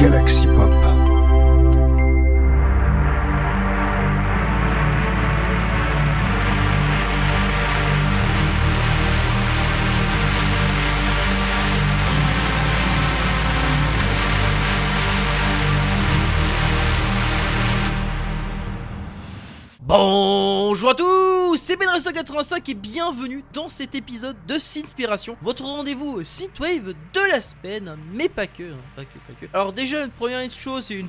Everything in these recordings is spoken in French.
Galaxy c'est Benresto85 et bienvenue dans cet épisode de Sinspiration, votre rendez-vous synthwave de la semaine, mais pas que, hein, pas que, pas que. Alors déjà, une première chose, c'est une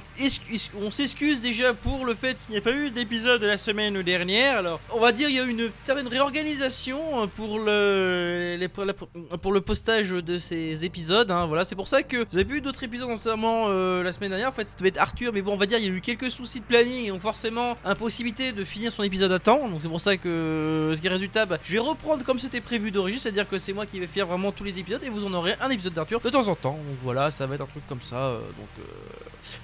on s'excuse déjà pour le fait qu'il n'y a pas eu d'épisode la semaine dernière. Alors, on va dire il y a eu une certaine réorganisation pour le pour, le postage de ces épisodes. hein, voilà, c'est pour ça que vous avez eu d'autres épisodes notamment euh, la semaine dernière. En fait, ça devait être Arthur, mais bon, on va dire il y a eu quelques soucis de planning, donc forcément impossibilité de finir son épisode à temps. Donc c'est pour ça que ce qui est résultat, bah, je vais reprendre comme c'était prévu d'origine, c'est-à-dire que c'est moi qui vais faire vraiment tous les épisodes et vous en aurez un épisode d'Arthur de temps en temps. Donc voilà, ça va être un truc comme ça. euh,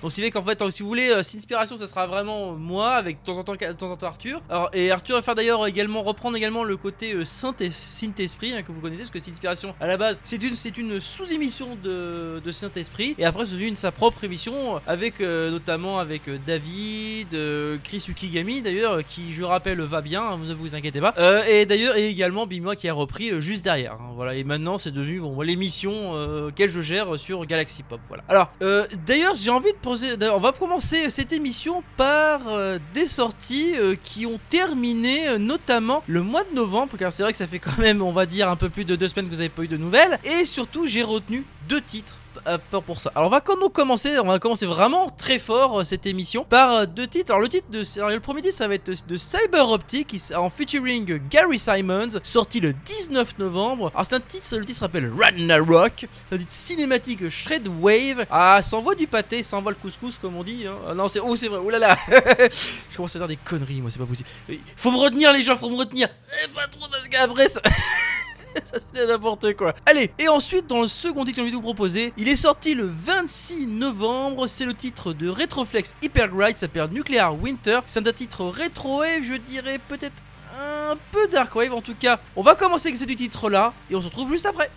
donc euh, c'est vrai qu'en fait, si vous voulez, euh, Sinspiration, ça sera vraiment moi avec de temps en temps, de temps en temps Arthur. Alors et Arthur va faire d'ailleurs également reprendre également le côté euh, Saint Saint-Esprit hein, que vous connaissez, parce que Sinspiration à la base c'est une c'est une sous-émission de, de Saint-Esprit et après c'est devenu sa propre émission avec euh, notamment avec euh, David, euh, Chris Ukigami d'ailleurs euh, qui je rappelle va bien, hein, ne vous inquiétez pas. Euh, et d'ailleurs et également Bimois qui a repris euh, juste derrière. hein, voilà et maintenant c'est devenu bon l'émission euh, qu'elle je gère sur Galaxy Pop. Voilà. Alors euh, d'ailleurs j'ai envie on va commencer cette émission par euh, des sorties euh, qui ont terminé euh, notamment le mois de novembre car c'est vrai que ça fait quand même on va dire un peu plus de deux semaines que vous avez pas eu de nouvelles. Et surtout j'ai retenu deux titres euh, pour ça. Alors on va nous commencer, on va commencer vraiment très fort euh, cette émission par euh, deux titres. Alors le titre de alors, le premier titre ça va être de Cyber Optic en featuring Gary Simons, sorti le 19 novembre. Alors c'est un titre, le titre s'appelle Ragnarok. C'est un titre cinématique Shred Wave. Ah, ça envoie du pâté, ça envoie le couscous comme on dit. hein. Ah non c'est oh c'est vrai. Là là. Je commence à dire des conneries moi, c'est pas possible. Faut me retenir les gens, faut me retenir. Eh, pas trop parce qu'après ça ça se fait n'importe quoi. Allez, et ensuite dans le second titre que j'ai vous proposer, il est sorti le 26 novembre, c'est le titre de Retroflex Hypergride, ça s'appelle Nuclear Winter. C'est un titre rétro-wave, je dirais peut-être un peu dark wave en tout cas. On va commencer avec ce titre là et on se retrouve juste après.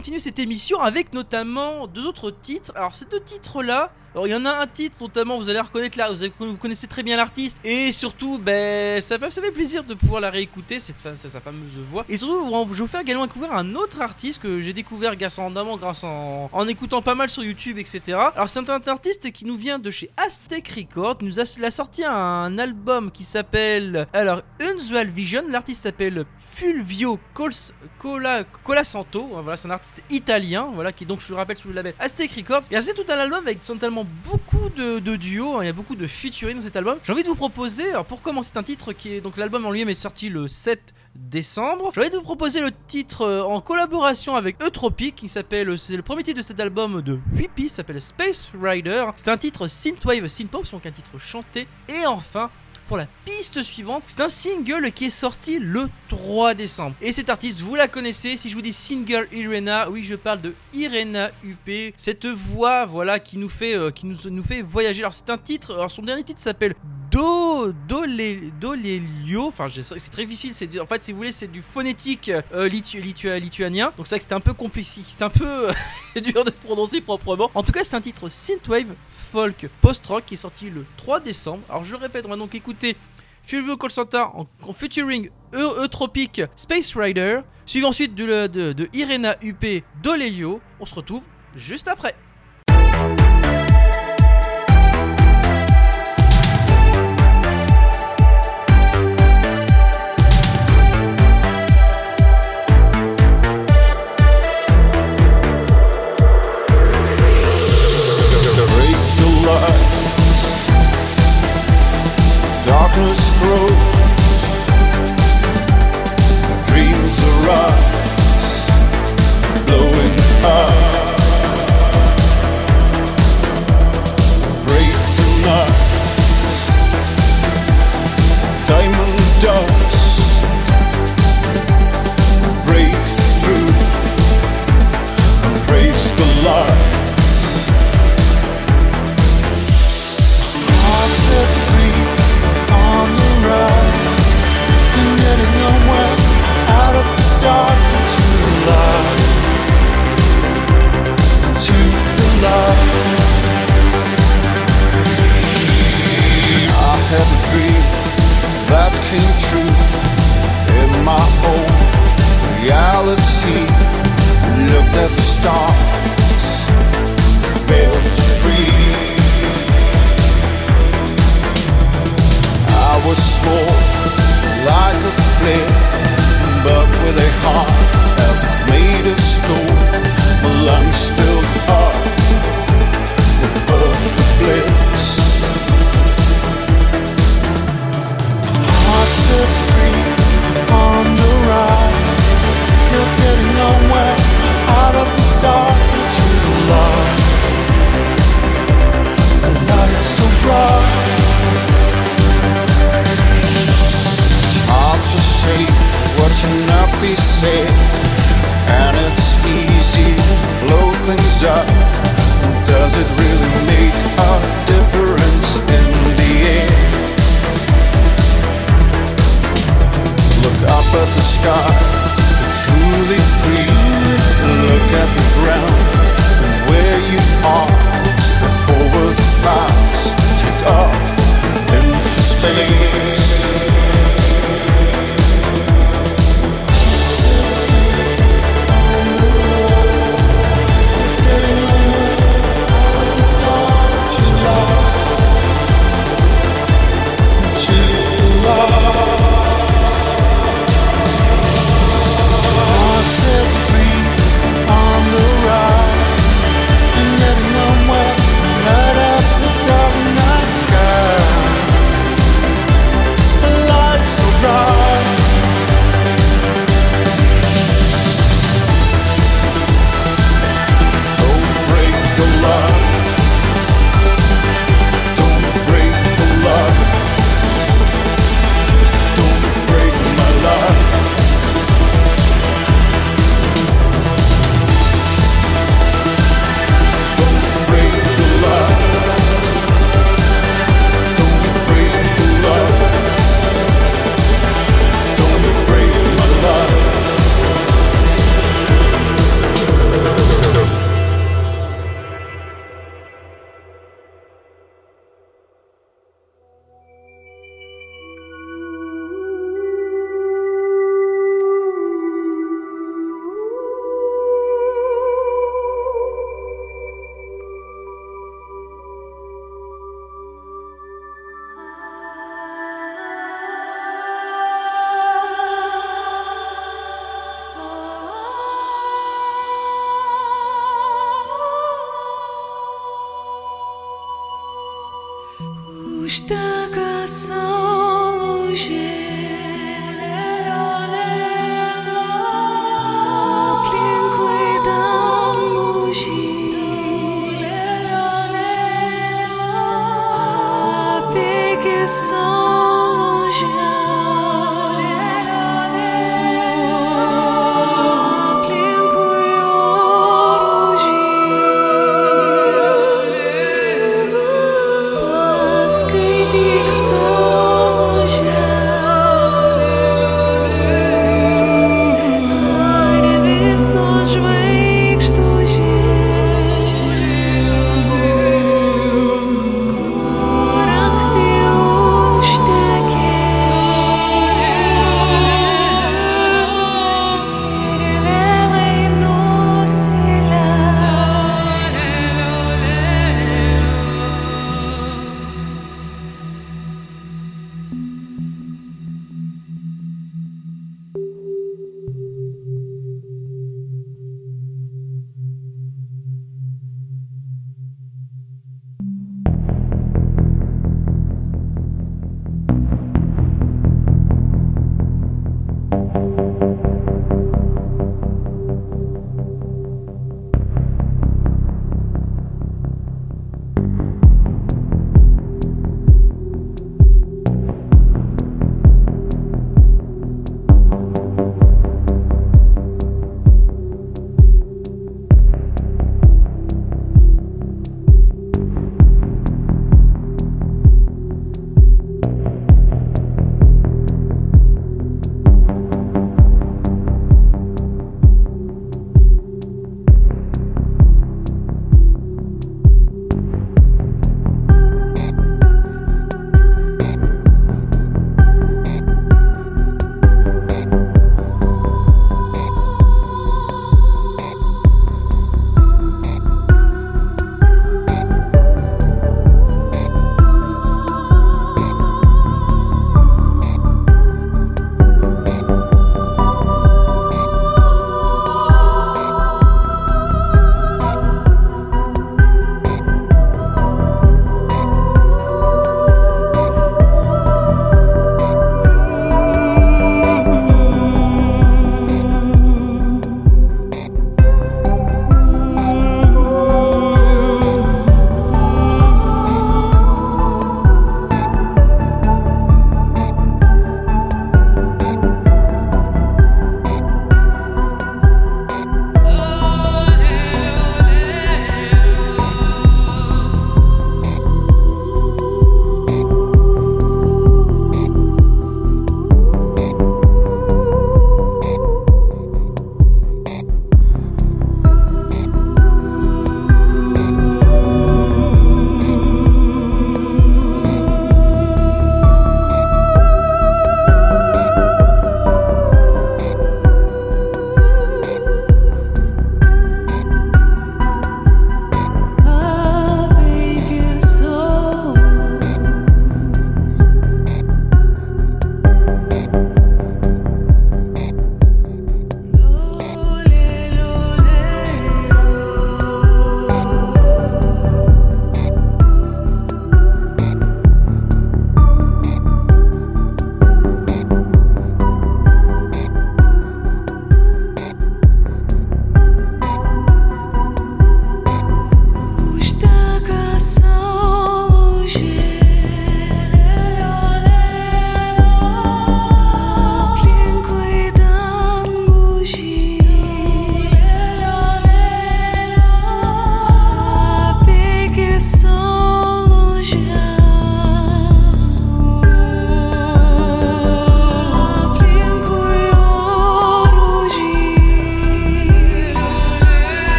Continuer cette émission avec notamment deux autres titres. Alors ces deux titres là, alors il y en a un titre notamment, vous allez reconnaître là, vous, vous connaissez très bien l'artiste et surtout, ben ça, ça, fait plaisir de pouvoir la réécouter, cette sa fameuse voix. Et surtout, je vais vous faire également découvrir un autre artiste que j'ai découvert grâce en grâce en, en écoutant pas mal sur YouTube, etc. Alors c'est un artiste qui nous vient de chez Aztec Records, il nous a, il sorti un album qui s'appelle alors Unusual Vision. L'artiste s'appelle Fulvio Cola, Colasanto. Voilà, c'est un artiste italien, voilà qui donc je le rappelle sous le label Aztec Records. Il a tout un album avec son beaucoup de, duos, hein. il y a beaucoup de featuring dans cet album. J'ai envie de vous proposer, alors pour commencer, c'est un titre qui est donc l'album en lui-même est sorti le 7 décembre. J'ai envie de vous proposer le titre euh, en collaboration avec Eutropic qui s'appelle, c'est le premier titre de cet album de 8 pistes, s'appelle Space Rider. C'est un titre synthwave, synthpop, donc un titre chanté. Et enfin, pour la piste suivante. C'est un single qui est sorti le 3 décembre. Et cet artiste, vous la connaissez. Si je vous dis single Irena, oui, je parle de Irena UP. Cette voix, voilà, qui nous fait, euh, qui nous, nous fait voyager. Alors, c'est un titre. Alors, son dernier titre s'appelle Do, do, Dolelio, enfin c'est très difficile, c'est en fait si vous voulez c'est du phonétique euh, lituanien, donc c'est vrai que c'était un peu compliqué, c'est un peu dur de prononcer proprement. En tout cas c'est un titre synthwave, folk, post-rock qui est sorti le 3 décembre. Alors je répète, on va donc écouter Fulvio Colsanta en, en featuring Eutropic Space Rider, suivi ensuite de, de, Irena UP Dolelio. On se retrouve juste après.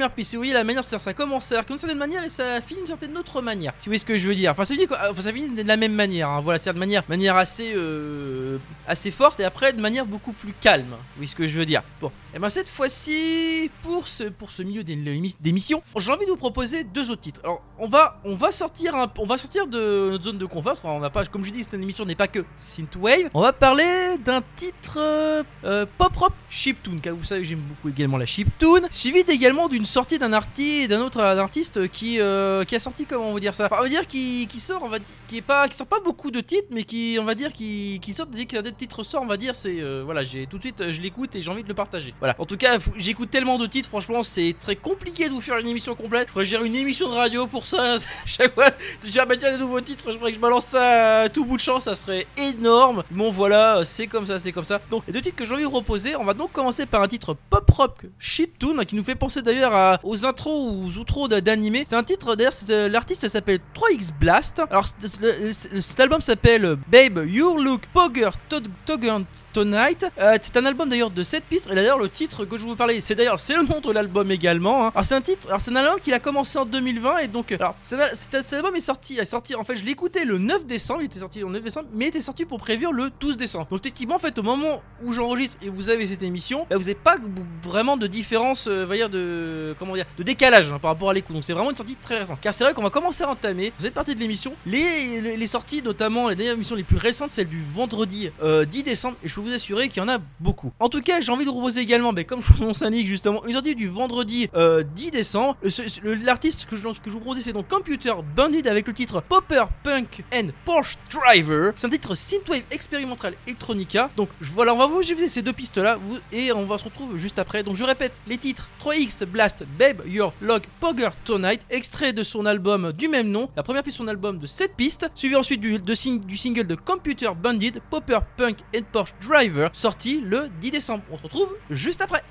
আমি pistes. Si vous voyez la manière ça, commence à d'une certaine manière et ça finit d'une certaine autre manière. Si vous voyez ce que je veux dire. Enfin, ça finit, finit de la même manière. hein. Voilà, c'est de manière, assez, euh, assez forte et après de manière beaucoup plus calme. Vous voyez ce que je veux dire. Bon, et ben cette fois-ci, pour ce, pour ce milieu d'émission, j'ai envie de vous proposer deux autres titres. Alors, on va, on va sortir, on va sortir de notre zone de confort. qu'on va pas, comme je dis, cette émission n'est pas que synthwave. On va parler d'un titre euh, euh, pop rock chiptune. Car vous savez, j'aime beaucoup également la chiptune. Suivi également d'une sortie d'un artiste, d'un autre euh, artiste qui, euh, qui a sorti comment on va dire ça? Enfin, on va dire qui, qui sort, on va dire, qui est pas, qui sort pas beaucoup de titres, mais qui, on va dire, qui, qui sort dès qu'un des titres sort, on va dire, c'est euh, voilà, j'ai tout de suite, je l'écoute et j'ai envie de le partager. Voilà. En tout cas, j'écoute tellement de titres, franchement, c'est très compliqué de vous faire une émission complète. Je gérer une émission de radio pour ça. Chaque fois, déjà, bah tiens, des nouveaux titres, je que je balance ça à tout bout de champ, ça serait énorme. Bon, voilà, c'est comme ça, c'est comme ça. Donc, les deux titres que j'ai envie de vous proposer, on va donc commencer par un titre pop rock chiptune qui nous fait penser d'ailleurs à- aux intros ou aux outros d'animé. C'est un titre, d'ailleurs, euh, l'artiste s'appelle 3X Blast. Alors, cet album s'appelle euh, Babe, You Look Pogger Tog- Togger Tonight. Euh, c'est un album d'ailleurs de 7 pistes. Et d'ailleurs, le titre que je vous parlais, c'est d'ailleurs c'est le nom de l'album également. hein. Alors, c'est un titre, alors c'est un album qu'il a commencé en 2020 et donc, alors, cet album est sorti, est sorti. En fait, je écouté le 9 décembre. Il était sorti le 9 décembre, mais il était sorti pour prévenir le 12 décembre. Donc, techniquement, en fait, au moment où j'enregistre et vous avez cette émission, bah, vous n'avez pas vraiment de différence, euh, va dire de de décalage hein, par rapport à l'écoute. Donc, c'est vraiment une sortie très récente. Car c'est vrai qu'on va commencer à entamer cette partie de l'émission. Les, les, les sorties, notamment les dernières émissions les plus récentes, celle du vendredi euh, 10 décembre, et je peux vous assurer qu'il y en a beaucoup. En tout cas, j'ai envie de vous proposer également, mais comme son nom s'indique justement, une sortie du vendredi euh, 10 décembre. Euh, ce- ce- le- L'artiste que je, que je vous propose, c'est donc Computer Bandit avec le titre Popper Punk and Porsche Driver. C'est un titre synthwave expérimental electronica. Donc je- voilà, on va vous diffuser ces deux pistes là, et on va se retrouver juste après. Donc je répète les titres 3X Blast Babe Your Log Pogger Tonight, extrait de son album du même nom, la première piste de son album de 7 pistes, suivi ensuite du, single de Computer Bandit Popper Punk and Porsche Driver, sorti le 10 décembre. On se retrouve juste après.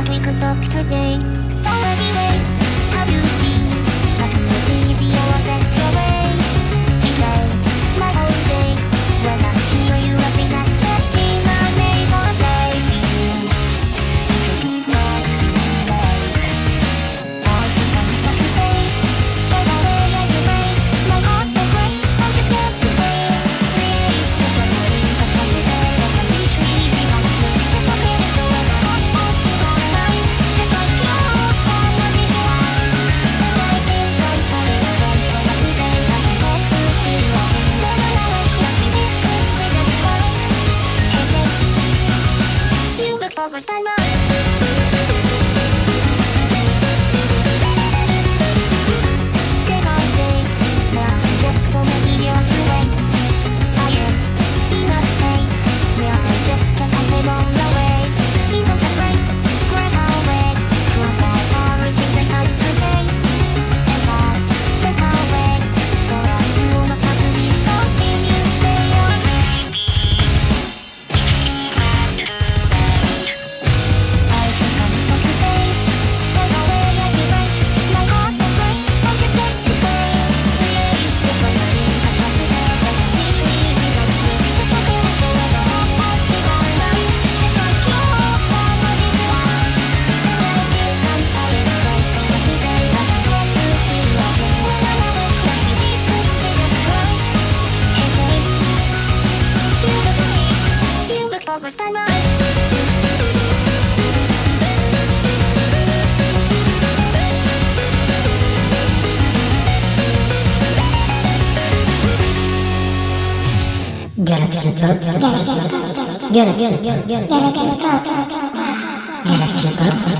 thought we could talk today. You look Galaxy Pop.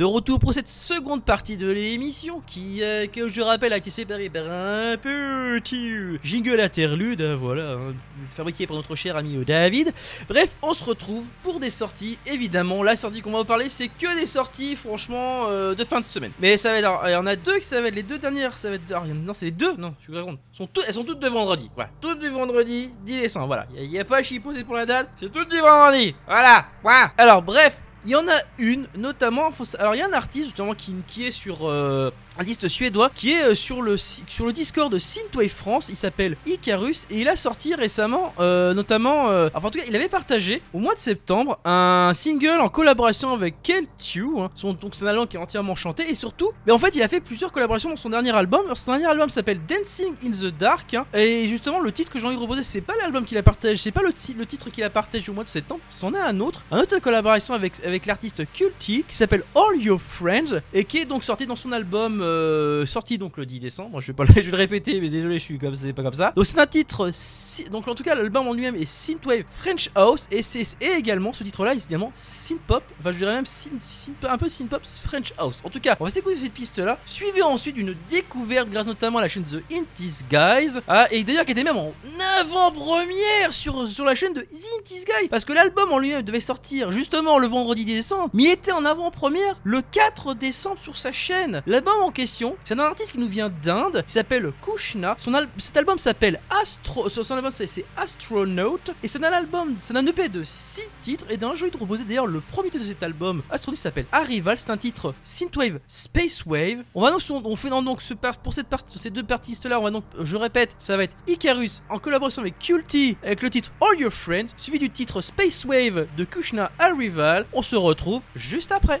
De retour pour cette seconde partie de l'émission qui, euh, que je rappelle, a été séparée par un petit jingle interlude, hein, voilà, hein, fabriqué par notre cher ami euh, David. Bref, on se retrouve pour des sorties. Évidemment, la sortie qu'on va vous parler, c'est que des sorties, franchement, euh, de fin de semaine. Mais ça va être, il y en a deux qui ça va être les deux dernières, ça va être, alors, non, c'est les deux, non, je suis grave sont toutes, elles sont toutes de vendredi. Voilà, toutes du vendredi 10 décembre. Voilà, il n'y a, pas à chipoter pour la date, c'est toutes du vendredi. Voilà, voilà. Alors bref. Il y en a une, notamment. Alors, il y a un artiste justement qui, qui est sur euh, un artiste suédois qui est euh, sur le sur le Discord de Synthwave France. Il s'appelle Icarus et il a sorti récemment, euh, notamment. euh, enfin, en tout cas, il avait partagé au mois de septembre un single en collaboration avec Ken Chu. hein. Donc c'est un album qui est entièrement chanté et surtout, mais en fait, il a fait plusieurs collaborations dans son dernier album. Son dernier album s'appelle Dancing in the Dark hein. et justement, le titre que j'ai envie de proposer, c'est pas l'album qu'il a partagé, c'est pas le titre qu'il a partagé au mois de septembre. C'en est un autre, un autre collaboration avec avec l'artiste Culty qui s'appelle All Your Friends et qui est donc sorti dans son album euh, sorti donc le 10 décembre. Je vais pas je le répéter, mais désolé, je suis comme c'est pas comme ça. Donc c'est un titre, donc en tout cas l'album en lui-même est synthwave French House et c'est et également ce titre-là est également synthpop. Enfin je dirais même synth- un peu synthpop French House. En tout cas, on va s'écouter cette piste-là. Suivez ensuite une découverte grâce notamment à la chaîne The Intis Guys ah, et d'ailleurs qui était même en avant-première sur sur la chaîne de The Intis Guys parce que l'album en lui-même devait sortir justement le vendredi 10 décembre, mais il était en avant-première le 4 décembre sur sa chaîne. L'album en question, c'est un artiste qui nous vient d'Inde, qui s'appelle Kushna. Son cet album s'appelle Astro, son album c'est Astronaut, et c'est un album, c'est un EP de 6 titres, et d'un jeu il te proposait d'ailleurs le premier titre de cet album, Astronaut s'appelle Arrival, c'est un titre Synthwave Space Wave. On va donc, on fait donc, donc ce par- pour cette partie, ces deux artistes là, on va donc, je répète, ça va être Icarus en collaboration avec Culty avec le titre All Your Friends, suivi du titre Space Wave de Kushna Arrival. On se retrouve juste après.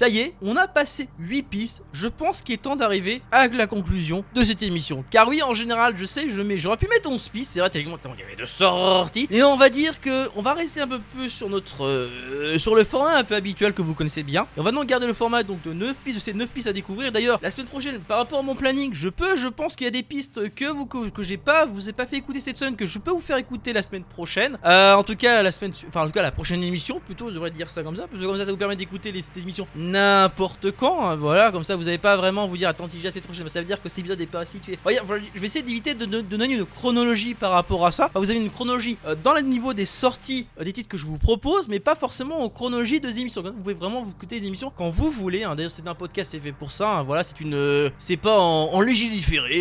Ça y est, on a passé 8 pistes. Je pense qu'il est temps d'arriver à la conclusion de cette émission. Car oui, en général, je sais, je mets, j'aurais pu mettre 11 pistes, c'est vrai, tellement qu'il y avait de sorties. Et on va dire que on va rester un peu plus sur notre euh, sur le format un peu habituel que vous connaissez bien. Et on va donc garder le format donc de 9 pistes, de ces 9 pistes à découvrir. D'ailleurs, la semaine prochaine, par rapport à mon planning, je peux, je pense qu'il y a des pistes que vous que, j'ai pas, vous ai pas fait écouter cette semaine, que je peux vous faire écouter la semaine prochaine. Euh, en tout cas, la semaine, enfin en tout cas la prochaine émission, plutôt, je devrais dire ça comme ça, parce que comme ça, ça vous permet d'écouter cette émission n'importe quand. hein, voilà, comme ça, vous avez pas vraiment vous dire attends si j'ai la semaine prochaine, ça veut dire que cet épisode est pas situé. Je vais essayer d'éviter de, donner une chronologie par rapport à ça. Vous avez une chronologie euh, dans le niveau des sorties euh, des titres que je vous propose, mais pas forcément en chronologie des émissions. Vous pouvez vraiment vous écouter les émissions quand vous voulez. hein. D'ailleurs, c'est un podcast, c'est fait pour ça. hein. Voilà, c'est une, euh, c'est pas en, en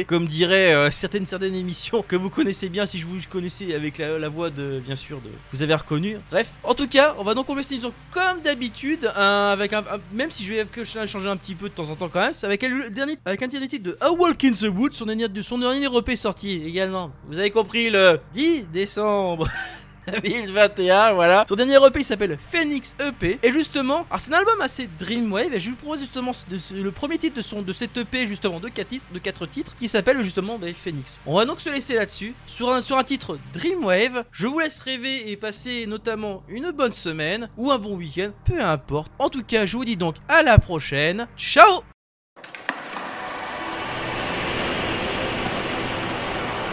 comme dirait euh, certaines émissions que vous connaissez bien si je vous connaissais avec la, voix de, bien sûr, de, vous avez reconnu. Bref, en tout cas, on va donc émission comme d'habitude, avec un- même si je vais que je changer un petit peu de temps en temps quand même, c'est avec le dernier, avec un dernier titre de A Walk in the son dernier, de son dernier sorti également. Vous avez compris le 10 décembre. 2021, voilà. Son dernier EP il s'appelle Phoenix EP. Et justement, alors c'est un album assez Dreamwave. Et je vous propose justement le premier titre de, son, de cet EP, justement, de 4 titres, quatre titres qui s'appelle justement des Phoenix. On va donc se laisser là-dessus. Sur un, sur un titre Dreamwave, je vous laisse rêver et passer notamment une bonne semaine ou un bon week-end, peu importe. En tout cas, je vous dis donc à la prochaine. Ciao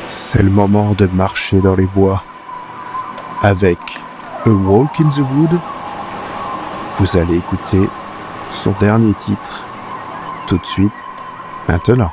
C'est le moment de marcher dans les bois. Avec A Walk in the Wood, vous allez écouter son dernier titre tout de suite, maintenant.